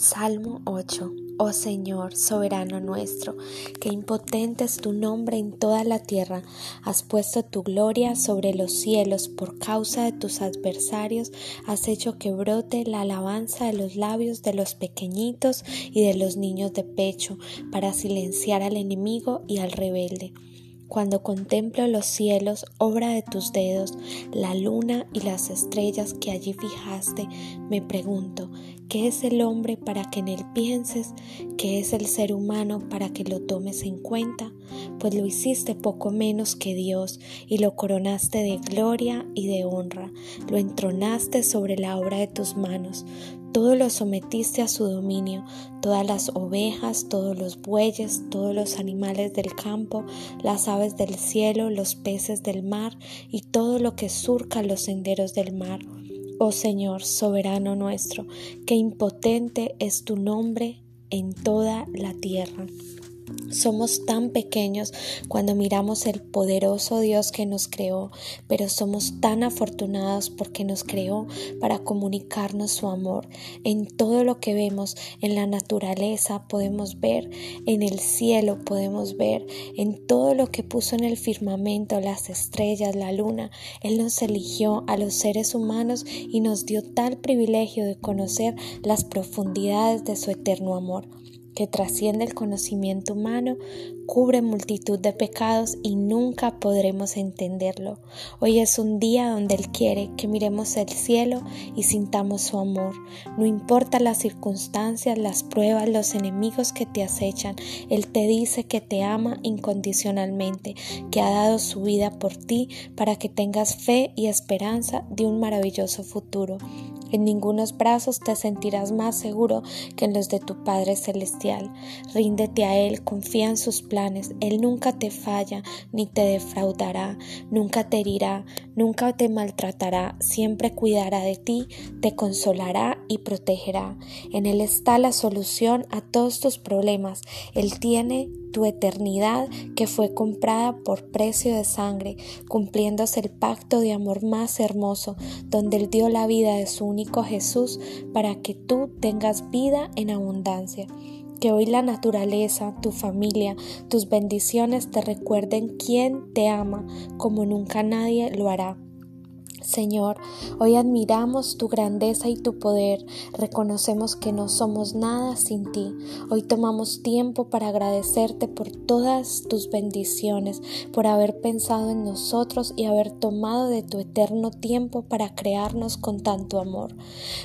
Salmo 8. Oh Señor, soberano nuestro, que impotente es tu nombre en toda la tierra, has puesto tu gloria sobre los cielos, por causa de tus adversarios, has hecho que brote la alabanza de los labios de los pequeñitos y de los niños de pecho, para silenciar al enemigo y al rebelde. Cuando contemplo los cielos, obra de tus dedos, la luna y las estrellas que allí fijaste, me pregunto, ¿qué es el hombre para que en él pienses? ¿Qué es el ser humano para que lo tomes en cuenta? Pues lo hiciste poco menos que Dios y lo coronaste de gloria y de honra, lo entronaste sobre la obra de tus manos todo lo sometiste a su dominio, todas las ovejas, todos los bueyes, todos los animales del campo, las aves del cielo, los peces del mar y todo lo que surca los senderos del mar. Oh Señor, soberano nuestro, qué impotente es tu nombre en toda la tierra. Somos tan pequeños cuando miramos el poderoso Dios que nos creó, pero somos tan afortunados porque nos creó para comunicarnos su amor. En todo lo que vemos en la naturaleza podemos ver, en el cielo podemos ver, en todo lo que puso en el firmamento, las estrellas, la luna. Él nos eligió a los seres humanos y nos dio tal privilegio de conocer las profundidades de su eterno amor que trasciende el conocimiento humano, cubre multitud de pecados y nunca podremos entenderlo. Hoy es un día donde Él quiere que miremos el cielo y sintamos su amor. No importa las circunstancias, las pruebas, los enemigos que te acechan, Él te dice que te ama incondicionalmente, que ha dado su vida por ti para que tengas fe y esperanza de un maravilloso futuro. En ningunos brazos te sentirás más seguro que en los de tu Padre Celestial. Ríndete a Él, confía en sus planes. Él nunca te falla ni te defraudará, nunca te herirá, nunca te maltratará, siempre cuidará de ti, te consolará y protegerá. En Él está la solución a todos tus problemas. Él tiene tu eternidad que fue comprada por precio de sangre, cumpliéndose el pacto de amor más hermoso, donde Él dio la vida de su único Jesús para que tú tengas vida en abundancia. Que hoy la naturaleza, tu familia, tus bendiciones te recuerden quién te ama como nunca nadie lo hará. Señor, hoy admiramos tu grandeza y tu poder, reconocemos que no somos nada sin ti. Hoy tomamos tiempo para agradecerte por todas tus bendiciones, por haber pensado en nosotros y haber tomado de tu eterno tiempo para crearnos con tanto amor,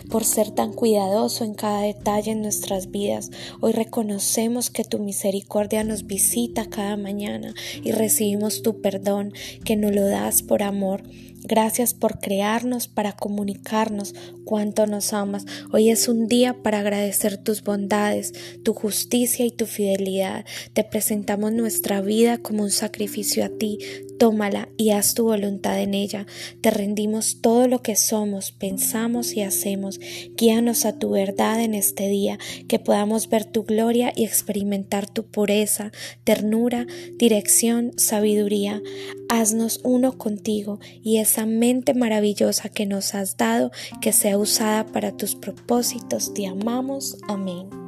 por ser tan cuidadoso en cada detalle en nuestras vidas. Hoy reconocemos que tu misericordia nos visita cada mañana y recibimos tu perdón que nos lo das por amor. Gracias por crearnos para comunicarnos cuánto nos amas. Hoy es un día para agradecer tus bondades, tu justicia y tu fidelidad. Te presentamos nuestra vida como un sacrificio a ti. Tómala y haz tu voluntad en ella. Te rendimos todo lo que somos, pensamos y hacemos. Guíanos a tu verdad en este día, que podamos ver tu gloria y experimentar tu pureza, ternura, dirección, sabiduría. Haznos uno contigo y esa mente maravillosa que nos has dado, que sea usada para tus propósitos. Te amamos. Amén.